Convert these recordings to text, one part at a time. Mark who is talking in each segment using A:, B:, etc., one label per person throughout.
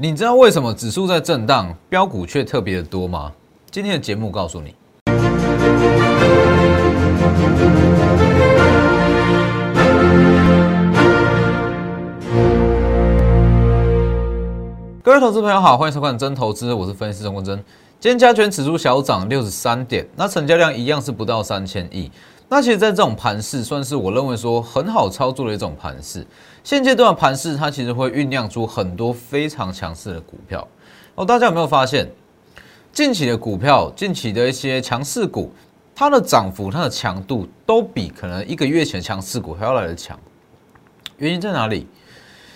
A: 你知道为什么指数在震荡，标股却特别的多吗？今天的节目告诉你。各位投资朋友好，欢迎收看真投资，我是分析师钟国珍。今天加权指数小涨六十三点，那成交量一样是不到三千亿。那其实，在这种盘势，算是我认为说很好操作的一种盘势。现阶段盘势，它其实会酝酿出很多非常强势的股票哦。大家有没有发现，近期的股票，近期的一些强势股，它的涨幅、它的强度，都比可能一个月前强势股还要来的强？原因在哪里？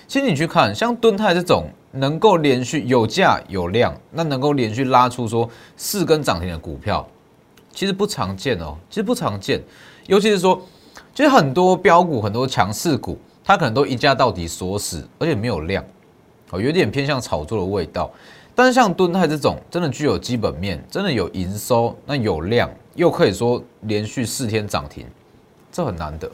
A: 其实你去看，像敦泰这种能够连续有价有量，那能够连续拉出说四根涨停的股票。其实不常见哦，其实不常见，尤其是说，其实很多标股、很多强势股，它可能都一价到底锁死，而且没有量，哦，有点偏向炒作的味道。但是像敦泰这种，真的具有基本面，真的有营收，那有量，又可以说连续四天涨停，这很难得。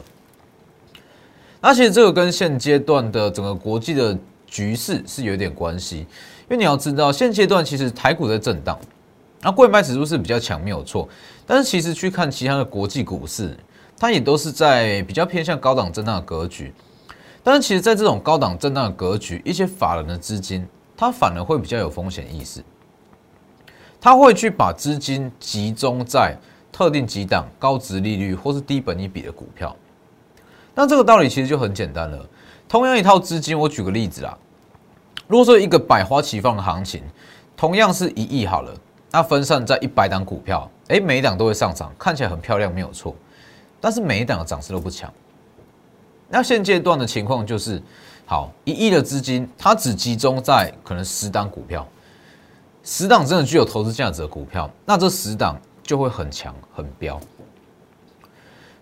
A: 那其实这个跟现阶段的整个国际的局势是有点关系，因为你要知道，现阶段其实台股在震荡。那贵买指数是比较强，没有错。但是其实去看其他的国际股市，它也都是在比较偏向高档震荡的格局。但是其实，在这种高档震荡的格局，一些法人的资金，它反而会比较有风险意识，他会去把资金集中在特定几档高值利率或是低本益比的股票。那这个道理其实就很简单了。同样一套资金，我举个例子啦，如果说一个百花齐放的行情，同样是一亿好了。那分散在一百档股票，哎，每一档都会上涨，看起来很漂亮，没有错。但是每一档的涨势都不强。那现阶段的情况就是，好，一亿的资金，它只集中在可能十档股票，十档真的具有投资价值的股票，那这十档就会很强很彪。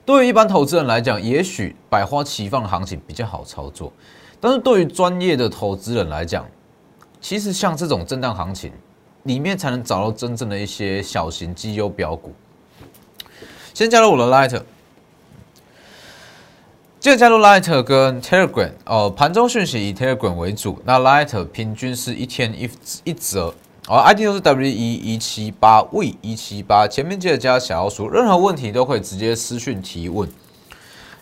A: 对于一般投资人来讲，也许百花齐放的行情比较好操作，但是对于专业的投资人来讲，其实像这种震荡行情。里面才能找到真正的一些小型绩优标股。先加入我的 Light，记得加入 Light 跟 Telegram 哦。盘中讯息以 Telegram 为主，那 Light 平均是一天一一折哦。ID 都是 W 一一七八 V 一七八，前面记得加小老鼠，任何问题都可以直接私讯提问。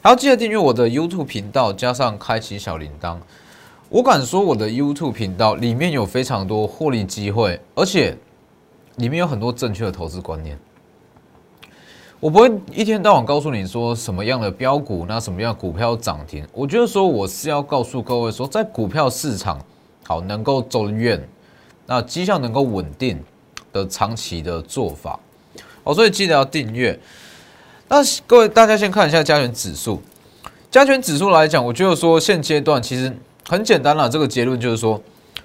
A: 还要记得订阅我的 YouTube 频道，加上开启小铃铛。我敢说，我的 YouTube 频道里面有非常多获利机会，而且里面有很多正确的投资观念。我不会一天到晚告诉你说什么样的标股，那什么样的股票涨停。我觉得说我是要告诉各位说，在股票市场好能够走得远，那绩效能够稳定的长期的做法。哦，所以记得要订阅。那各位大家先看一下加权指数，加权指数来讲，我觉得说现阶段其实。很简单了，这个结论就是说，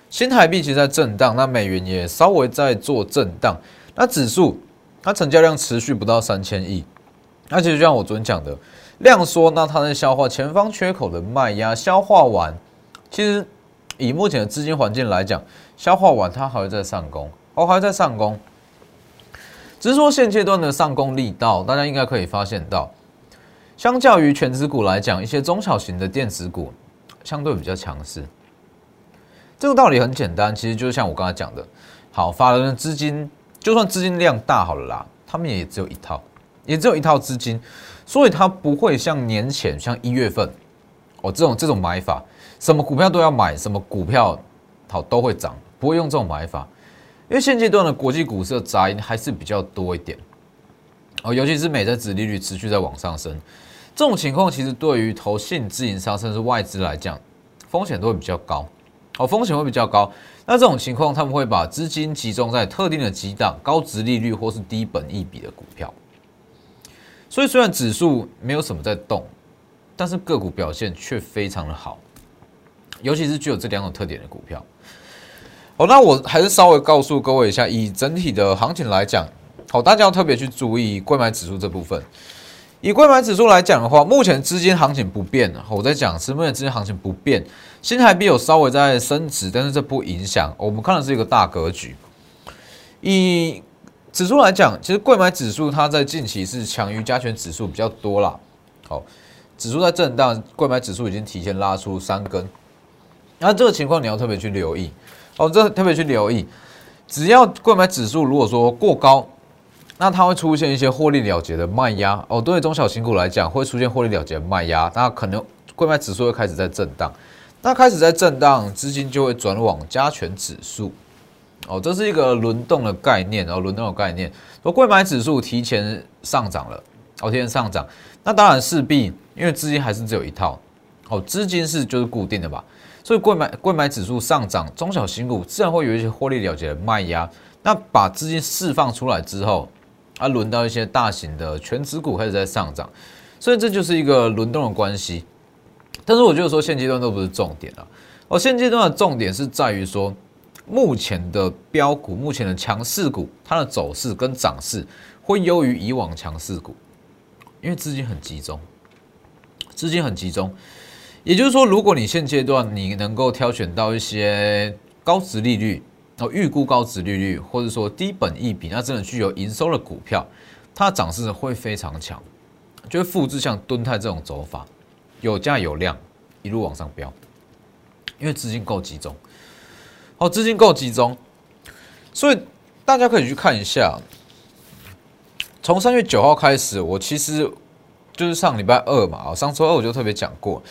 A: 新台币其实在震荡，那美元也稍微在做震荡，那指数它成交量持续不到三千亿，那其实就像我昨天讲的，量缩，那它在消化前方缺口的卖压，消化完，其实以目前的资金环境来讲，消化完它还会在上攻，哦还在上攻，只是说现阶段的上攻力道，大家应该可以发现到，相较于全指股来讲，一些中小型的电子股。相对比较强势，这个道理很简单，其实就像我刚才讲的，好，法人的资金就算资金量大好了啦，他们也只有一套，也只有一套资金，所以它不会像年前像一月份哦这种这种买法，什么股票都要买，什么股票好都会涨，不会用这种买法，因为现阶段的国际股市的杂音还是比较多一点哦，尤其是美债殖利率持续在往上升。这种情况其实对于投信、自营商甚至外资来讲，风险都会比较高，哦，风险会比较高。那这种情况，他们会把资金集中在特定的几档高值利率或是低本益比的股票。所以虽然指数没有什么在动，但是个股表现却非常的好，尤其是具有这两种特点的股票。哦，那我还是稍微告诉各位一下，以整体的行情来讲，好，大家要特别去注意购买指数这部分。以贵买指数来讲的话，目前资金行情不变。我在讲是目前资金行情不变，新台币有稍微在升值，但是这不影响。我们看的是一个大格局。以指数来讲，其实贵买指数它在近期是强于加权指数比较多啦。好，指数在震荡，贵买指数已经提前拉出三根那这个情况你要特别去留意哦，这特别去留意，只要购买指数如果说过高，那它会出现一些获利了结的卖压哦。对中小型股来讲，会出现获利了结的卖压，那可能购买指数会开始在震荡，那开始在震荡，资金就会转往加权指数哦，这是一个轮动的概念，然后轮动的概念，说贵买指数提前上涨了，哦，提前上涨，那当然势必因为资金还是只有一套，哦，资金是就是固定的吧。所以，贵买贵买指数上涨，中小型股自然会有一些获利了结的卖压。那把资金释放出来之后，啊，轮到一些大型的全指股开始在上涨，所以这就是一个轮动的关系。但是，我觉得说现阶段都不是重点了。哦，现阶段的重点是在于说，目前的标股、目前的强势股，它的走势跟涨势会优于以往强势股，因为资金很集中，资金很集中。也就是说，如果你现阶段你能够挑选到一些高值利率哦，预估高值利率，或者说低本益比，那真的具有营收的股票，它的涨势会非常强，就会复制像敦泰这种走法，有价有量，一路往上飙，因为资金够集中，哦，资金够集中，所以大家可以去看一下，从三月九号开始，我其实就是上礼拜二嘛，啊，上周二我就特别讲过。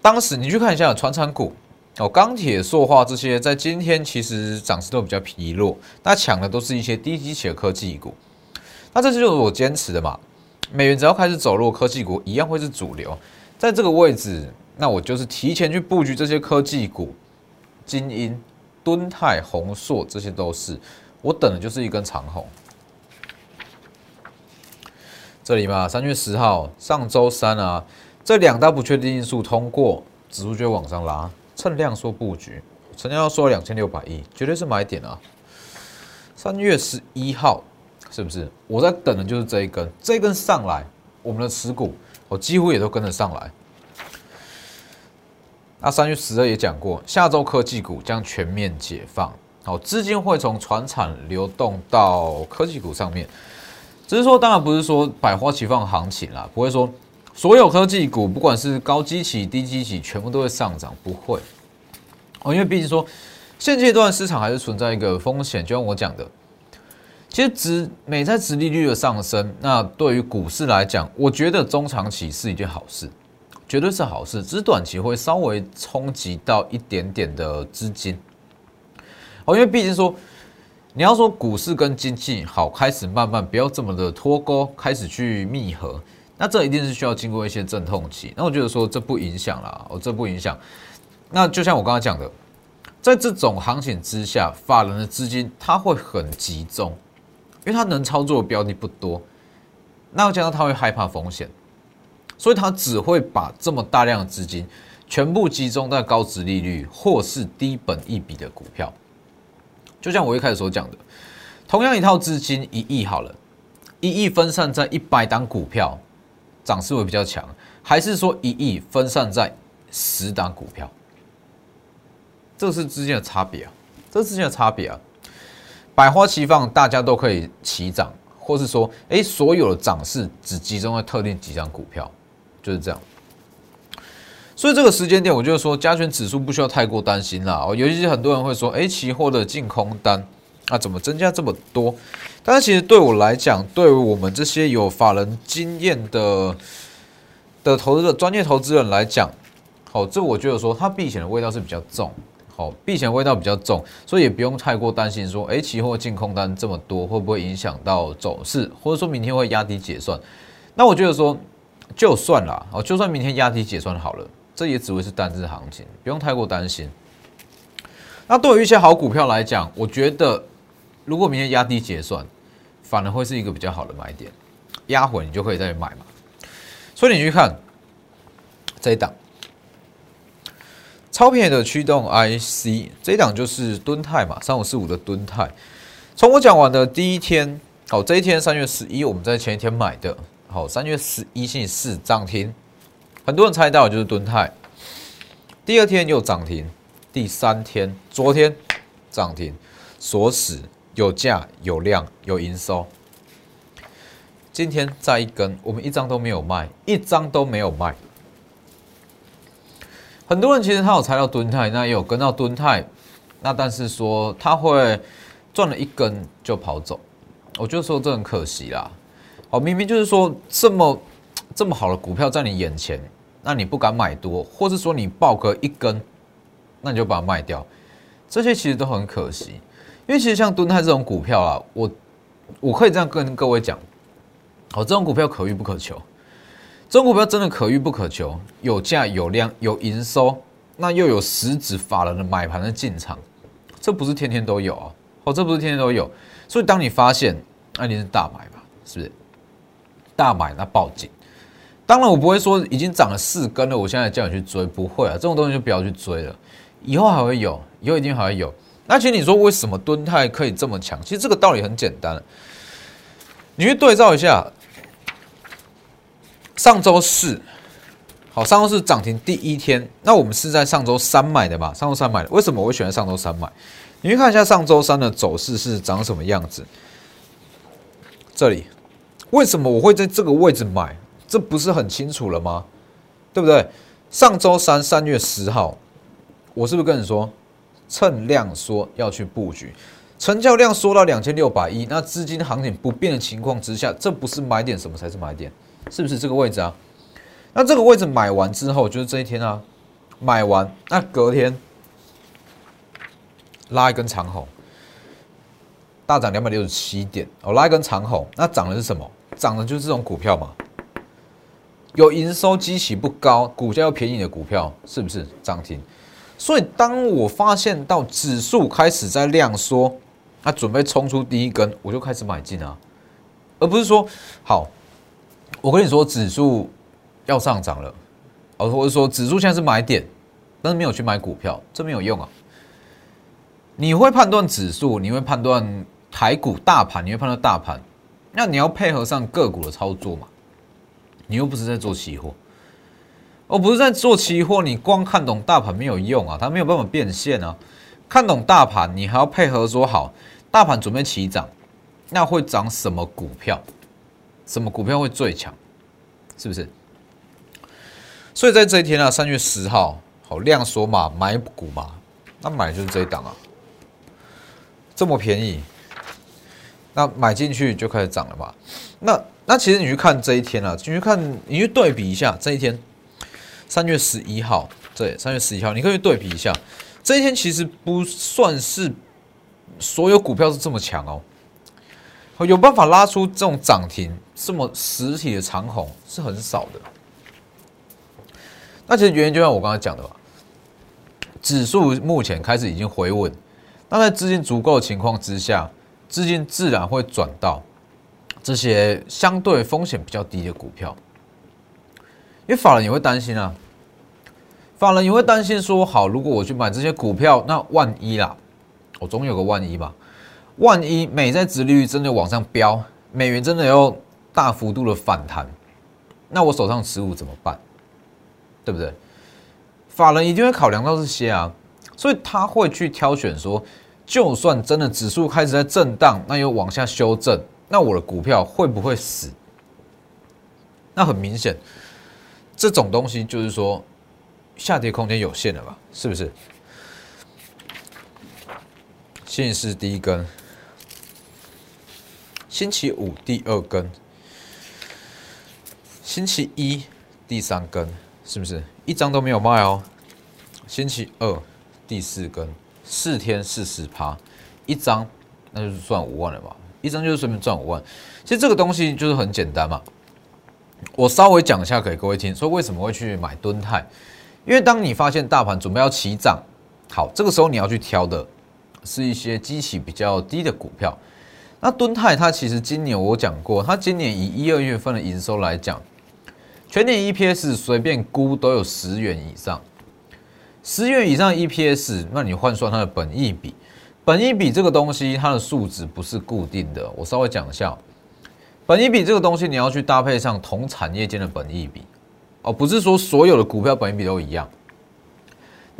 A: 当时你去看一下船产股哦，钢铁、塑化这些，在今天其实涨势都比较疲弱。那抢的都是一些低基企的科技股。那这就是我坚持的嘛。美元只要开始走弱，科技股一样会是主流。在这个位置，那我就是提前去布局这些科技股，金鹰、敦泰、宏硕，这些都是我等的就是一根长红。这里嘛，三月十号，上周三啊。这两大不确定因素通过，指数就往上拉，趁量缩布局，成交量缩两千六百亿，绝对是买点啊！三月十一号，是不是？我在等的就是这一根，这一根上来，我们的持股我几乎也都跟着上来。那三月十二也讲过，下周科技股将全面解放，好，资金会从船产流动到科技股上面，只是说，当然不是说百花齐放行情啦，不会说。所有科技股，不管是高基企、低基企，全部都会上涨，不会哦，因为毕竟说现阶段市场还是存在一个风险，就像我讲的，其实值美债值利率的上升，那对于股市来讲，我觉得中长期是一件好事，绝对是好事，只是短期会稍微冲击到一点点的资金哦，因为毕竟说你要说股市跟经济好开始慢慢不要这么的脱钩，开始去密合。那这一定是需要经过一些阵痛期，那我觉得说这不影响啦，哦，这不影响。那就像我刚刚讲的，在这种行情之下，法人的资金它会很集中，因为他能操作的标的不多，那加上他会害怕风险，所以他只会把这么大量的资金全部集中在高值利率或是低本一笔的股票。就像我一开始所讲的，同样一套资金一亿好了，一亿分散在一百档股票。涨势会比较强，还是说一亿分散在十档股票？这是之间的差别啊，这是之间的差别啊。百花齐放，大家都可以齐涨，或是说，哎，所有的涨势只集中在特定几张股票，就是这样。所以这个时间点，我就是说，加权指数不需要太过担心啦。哦，尤其是很多人会说，哎，期货的净空单。啊怎么增加这么多？但是其实对我来讲，对于我们这些有法人经验的的投资的专业投资人来讲，好，这我觉得说它避险的味道是比较重，好，避险味道比较重，所以也不用太过担心说，哎，期货净空单这么多，会不会影响到走势，或者说明天会压低结算？那我觉得说，就算了，哦，就算明天压低结算好了，这也只会是单日行情，不用太过担心。那对于一些好股票来讲，我觉得。如果明天压低结算，反而会是一个比较好的买点，压回你就可以再买嘛。所以你去看这一档超便宜的驱动 IC，这一档就是敦泰嘛，三五四五的敦泰。从我讲完的第一天，好，这一天三月十一，我们在前一天买的，好，三月十一星期四涨停，很多人猜到就是敦泰。第二天又涨停，第三天昨天涨停锁死。有价有量有营收，今天再一根，我们一张都没有卖，一张都没有卖。很多人其实他有猜到蹲泰，那也有跟到蹲泰，那但是说他会赚了一根就跑走，我就说这很可惜啦。哦，明明就是说这么这么好的股票在你眼前，那你不敢买多，或是说你爆个一根，那你就把它卖掉，这些其实都很可惜。因为其实像敦泰这种股票啊，我我可以这样跟各位讲，哦，这种股票可遇不可求。这种股票真的可遇不可求，有价有量有营收，那又有实质法人的买盘的进场，这不是天天都有啊！哦，这不是天天都有，所以当你发现，那你是大买吧？是不是？大买那报警。当然我不会说已经涨了四根了，我现在叫你去追，不会啊，这种东西就不要去追了。以后还会有，以后一定还会有。那其实你说为什么敦泰可以这么强？其实这个道理很简单，你去对照一下。上周四，好，上周四涨停第一天，那我们是在上周三买的嘛？上周三买的，为什么我会选在上周三买？你去看一下上周三的走势是长什么样子。这里，为什么我会在这个位置买？这不是很清楚了吗？对不对？上周三三月十号，我是不是跟你说，趁量说要去布局？成交量缩到两千六百亿，那资金行情不变的情况之下，这不是买点，什么才是买点？是不是这个位置啊？那这个位置买完之后，就是这一天啊，买完那隔天拉一根长红，大涨两百六十七点哦，拉一根长红，那涨的是什么？涨的就是这种股票嘛，有营收基期不高，股价又便宜的股票，是不是涨停？所以当我发现到指数开始在量缩，它准备冲出第一根，我就开始买进啊，而不是说好。我跟你说，指数要上涨了，哦，或者说指数现在是买点，但是没有去买股票，这没有用啊。你会判断指数，你会判断台股大盘，你会判断大盘，那你要配合上个股的操作嘛？你又不是在做期货，哦，不是在做期货，你光看懂大盘没有用啊，它没有办法变现啊。看懂大盘，你还要配合说好，大盘准备起涨，那会涨什么股票？什么股票会最强？是不是？所以在这一天啊，三月十号，好量缩嘛，买股嘛，那买就是这一档啊，这么便宜，那买进去就开始涨了嘛。那那其实你去看这一天啊，你去看，你去对比一下这一天，三月十一号，对，三月十一号，你可以对比一下，这一天其实不算是所有股票是这么强哦。有办法拉出这种涨停这么实体的长虹是很少的。那其实原因就像我刚才讲的吧，指数目前开始已经回稳，那在资金足够的情况之下，资金自然会转到这些相对风险比较低的股票。因为法人也会担心啊，法人也会担心说，好，如果我去买这些股票，那万一啦，我总有个万一吧。万一美债殖利率真的往上飙，美元真的要大幅度的反弹，那我手上持股怎么办？对不对？法人一定会考量到这些啊，所以他会去挑选说，就算真的指数开始在震荡，那又往下修正，那我的股票会不会死？那很明显，这种东西就是说下跌空间有限了吧？是不是？现是第一根。星期五第二根，星期一第三根，是不是一张都没有卖哦？星期二第四根，四天四十趴，一张那就是赚五万了吧？一张就是随便赚五万。其实这个东西就是很简单嘛。我稍微讲一下给各位听，说为什么会去买敦泰？因为当你发现大盘准备要起涨，好，这个时候你要去挑的是一些基期比较低的股票。那敦泰它其实今年我讲过，它今年以一二月份的营收来讲，全年 EPS 随便估都有十元以上，十元以上 EPS，那你换算它的本益比，本益比这个东西它的数值不是固定的，我稍微讲一下，本益比这个东西你要去搭配上同产业间的本益比，哦，不是说所有的股票本益比都一样。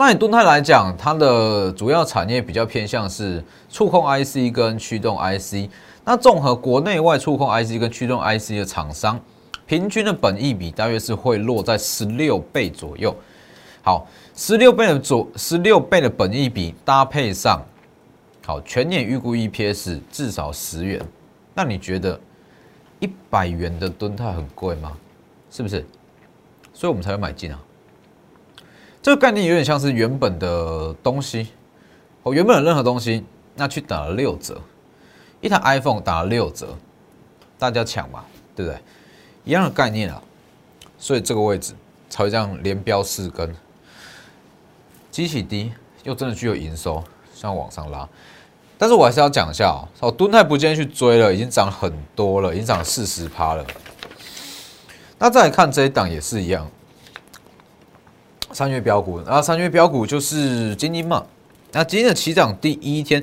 A: 那以敦泰来讲，它的主要产业比较偏向是触控 IC 跟驱动 IC。那综合国内外触控 IC 跟驱动 IC 的厂商，平均的本益比大约是会落在十六倍左右。好，十六倍的左十六倍的本益比搭配上好全年预估 EPS 至少十元，那你觉得一百元的吨泰很贵吗？是不是？所以我们才会买进啊。这个概念有点像是原本的东西，哦，原本的任何东西，那去打了六折，一台 iPhone 打了六折，大家抢嘛，对不对？一样的概念啊，所以这个位置才会这样连标四根，机器低又真的具有营收，像往上拉。但是我还是要讲一下哦，哦，敦泰不建议去追了，已经涨很多了，已经涨四十趴了。那再来看这一档也是一样，三月标股，然后三月标股就是金鹰嘛。那今天的起涨第一天，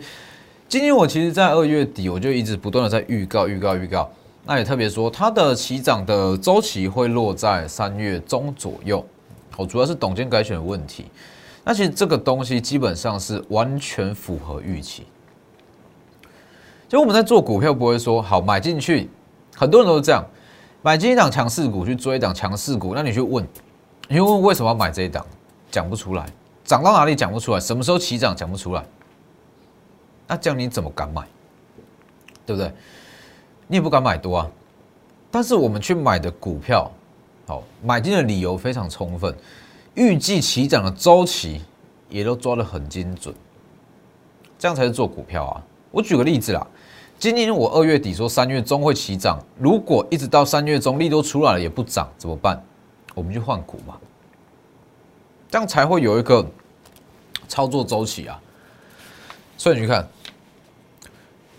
A: 今天我其实在二月底我就一直不断的在预告、预告、预告。那也特别说，它的起涨的周期会落在三月中左右。哦，主要是董监改选的问题。那其实这个东西基本上是完全符合预期。就我们在做股票，不会说好买进去，很多人都是这样。买进一档强势股去追一档强势股，那你去问，你问为什么要买这一档，讲不出来，涨到哪里讲不出来，什么时候起涨讲不出来，那这样你怎么敢买？对不对？你也不敢买多啊。但是我们去买的股票，好，买进的理由非常充分，预计起涨的周期也都抓得很精准，这样才是做股票啊。我举个例子啦。今年我二月底说三月中会起涨，如果一直到三月中利多出来了也不涨怎么办？我们就换股嘛，这样才会有一个操作周期啊。所以你去看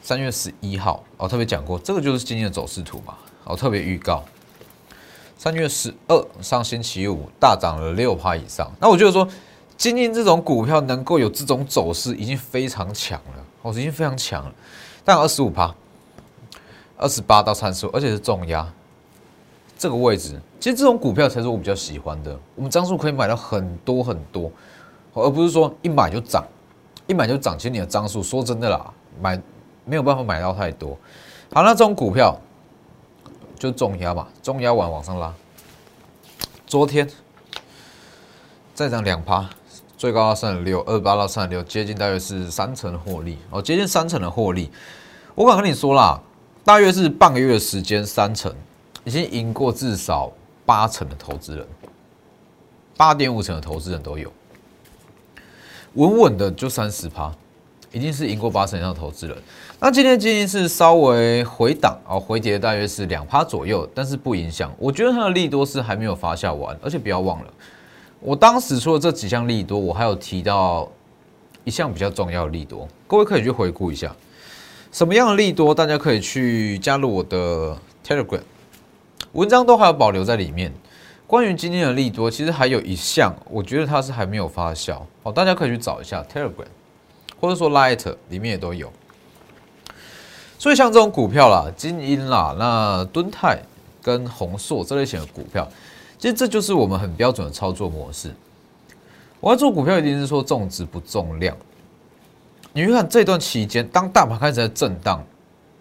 A: 三月十一号，我特别讲过，这个就是今天的走势图嘛。我特别预告，三月十二上星期五大涨了六趴以上。那我觉得说，今天这种股票能够有这种走势，已经非常强了，哦，已经非常强了。但二十五趴，二十八到三十五，而且是重压，这个位置，其实这种股票才是我比较喜欢的。我们张数可以买到很多很多，而不是说一买就涨，一买就涨。其实你的张数，说真的啦，买没有办法买到太多。好，那这种股票就重压嘛，重压完往上拉。昨天再涨两趴。最高到三十六，二八到三十六，接近大约是三成的获利哦，接近三成的获利。我敢跟你说啦，大约是半个月的时间，三成已经赢过至少八成的投资人，八点五成的投资人都有，稳稳的就三十趴，已经是赢过八成以上的投资人。那今天建议是稍微回档哦，回跌大约是两趴左右，但是不影响。我觉得它的利多是还没有发酵完，而且不要忘了。我当时说的这几项利多，我还有提到一项比较重要的利多，各位可以去回顾一下，什么样的利多，大家可以去加入我的 Telegram，文章都还有保留在里面。关于今天的利多，其实还有一项，我觉得它是还没有发酵哦，大家可以去找一下 Telegram，或者说 Light 里面也都有。所以像这种股票啦，金鹰啦，那敦泰跟宏硕这类型的股票。其实这就是我们很标准的操作模式。我要做股票，一定是说重质不重量。你去看这段期间，当大盘开始在震荡，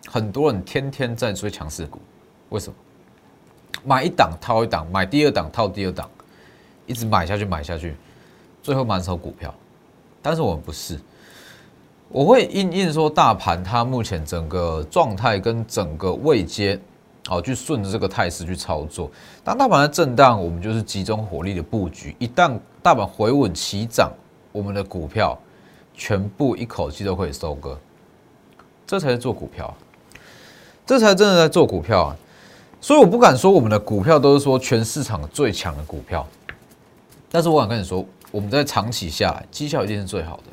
A: 很多人天天在追强势股，为什么？买一档套一档，买第二档套第二档，一直买下去买下去，最后满手股票。但是我们不是，我会应应说大盘它目前整个状态跟整个位阶。好，去顺着这个态势去操作。当大盘在震荡，我们就是集中火力的布局。一旦大盘回稳起涨，我们的股票全部一口气都可以收割。这才是做股票，这才真的在做股票啊！所以我不敢说我们的股票都是说全市场最强的股票，但是我敢跟你说，我们在长期下来绩效一定是最好的，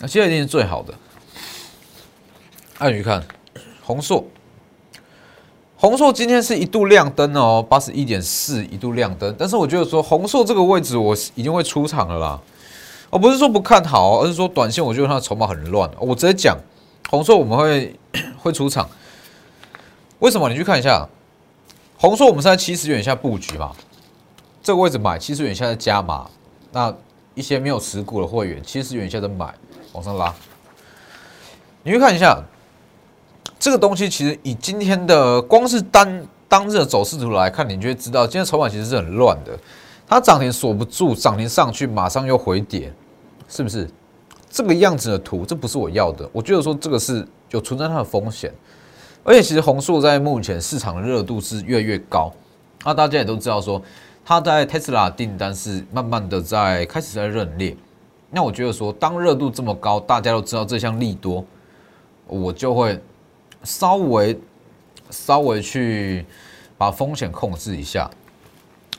A: 那绩效一定是最好的。按鱼看，红硕。红硕今天是一度亮灯哦，八十一点四一度亮灯，但是我觉得说红硕这个位置我已经会出场了啦，我不是说不看好，而是说短线我觉得它的筹码很乱，我直接讲红硕我们会 会出场，为什么？你去看一下红硕，我们是在七十元以下布局嘛，这个位置买七十元以下的加码，那一些没有持股的会员七十元以下的买往上拉，你去看一下。这个东西其实以今天的光是单当日的走势图来看，你就会知道今天筹码其实是很乱的。它涨停锁不住，涨停上去马上又回跌，是不是？这个样子的图，这不是我要的。我觉得说这个是有存在它的风险，而且其实红硕在目前市场的热度是越来越高。那大家也都知道说，它在 Tesla 订单是慢慢的在开始在认列。那我觉得说，当热度这么高，大家都知道这项利多，我就会稍微稍微去把风险控制一下。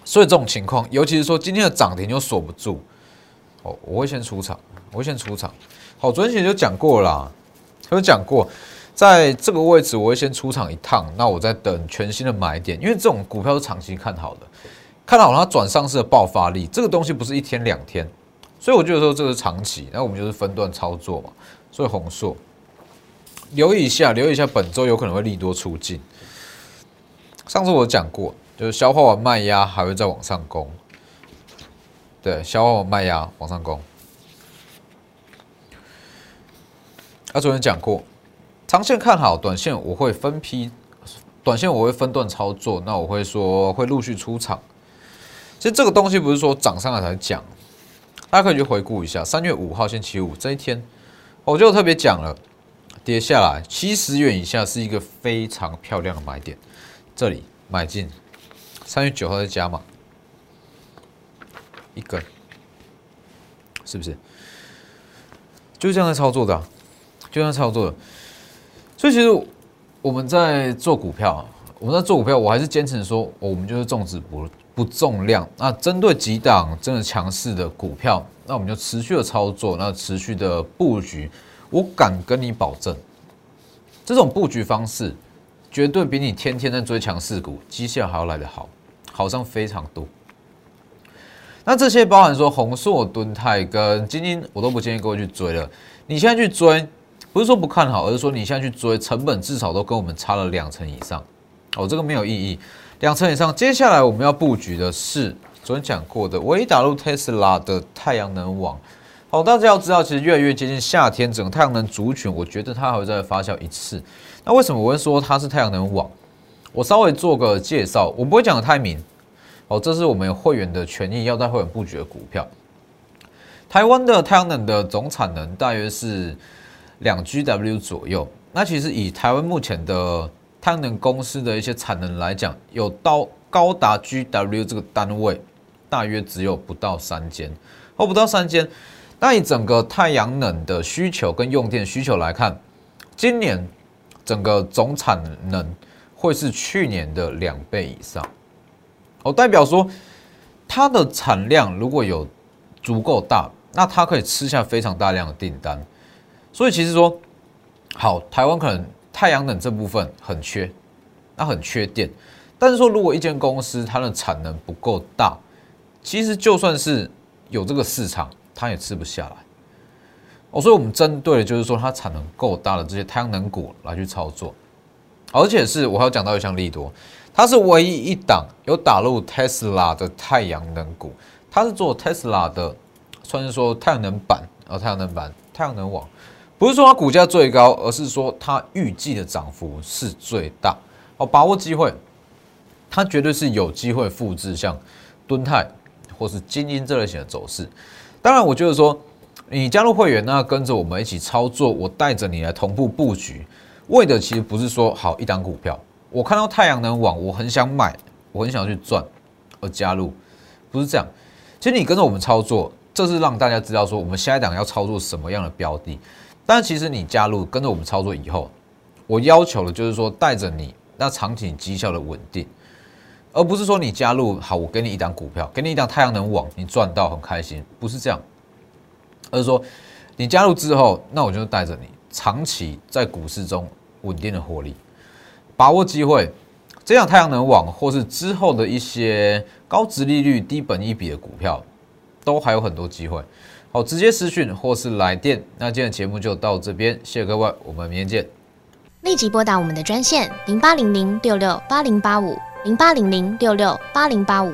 A: 所以这种情况，尤其是说今天的涨停又锁不住，哦，我会先出场。我会先出场，好，昨天其实就讲过了，有讲过，在这个位置我会先出场一趟，那我在等全新的买点，因为这种股票是长期看好的，看好它转上市的爆发力，这个东西不是一天两天，所以我觉得说这是长期，那我们就是分段操作嘛，所以红硕留意一下，留意一下本周有可能会利多出尽，上次我讲过，就是消化完卖压还会再往上攻，对，消化完卖压往上攻。他昨天讲过，长线看好，短线我会分批，短线我会分段操作。那我会说会陆续出场。其实这个东西不是说涨上来才讲，大家可以去回顾一下三月五号星期五这一天，我就特别讲了，跌下来七十元以下是一个非常漂亮的买点，这里买进，三月九号再加码一根，是不是？就这样在操作的。就这样操作的，所以其实我们在做股票，我们在做股票，我还是坚持说，我们就是重质不不重量。那针对几档真的强势的股票，那我们就持续的操作，那持续的布局。我敢跟你保证，这种布局方式绝对比你天天在追强势股绩效还要来得好，好上非常多。那这些包含说红硕、敦泰跟金鹰，我都不建议各位去追了。你现在去追。不是说不看好，而是说你现在去追，成本至少都跟我们差了两成以上，哦，这个没有意义。两成以上，接下来我们要布局的是昨天讲过的，唯一打入特斯拉的太阳能网。好，大家要知道，其实越来越接近夏天，整个太阳能族群，我觉得它还会再发酵一次。那为什么我会说它是太阳能网？我稍微做个介绍，我不会讲的太明。哦，这是我们会员的权益，要在会员布局的股票。台湾的太阳能的总产能大约是。两 GW 左右，那其实以台湾目前的太阳能公司的一些产能来讲，有到高达 GW 这个单位，大约只有不到三间，哦不到三间。那以整个太阳能的需求跟用电需求来看，今年整个总产能会是去年的两倍以上。哦，代表说它的产量如果有足够大，那它可以吃下非常大量的订单。所以其实说，好，台湾可能太阳能这部分很缺，那很缺电。但是说，如果一间公司它的产能不够大，其实就算是有这个市场，它也吃不下来。哦，所以我们针对的就是说，它产能够大的这些太阳能股来去操作，而且是我还要讲到一项利多，它是唯一一档有打入 Tesla 的太阳能股，它是做 Tesla 的，算是说太阳能板啊，太阳能板、太阳能网。不是说它股价最高，而是说它预计的涨幅是最大。哦，把握机会，它绝对是有机会复制像敦泰或是金鹰这类型的走势。当然，我觉得说你加入会员，那跟着我们一起操作，我带着你来同步布局，为的其实不是说好一档股票，我看到太阳能网，我很想买，我很想去赚而加入，不是这样。其实你跟着我们操作，这是让大家知道说我们下一档要操作什么样的标的。但其实你加入跟着我们操作以后，我要求的就是说带着你那长期绩效的稳定，而不是说你加入好，我给你一档股票，给你一档太阳能网，你赚到很开心，不是这样，而是说你加入之后，那我就带着你长期在股市中稳定的获利，把握机会，这样太阳能网或是之后的一些高值利率、低本一比的股票，都还有很多机会。好，直接私讯或是来电。那今天的节目就到这边，谢谢各位，我们明天见。
B: 立即拨打我们的专线零八零零六六八零八五零八零零六六八零八五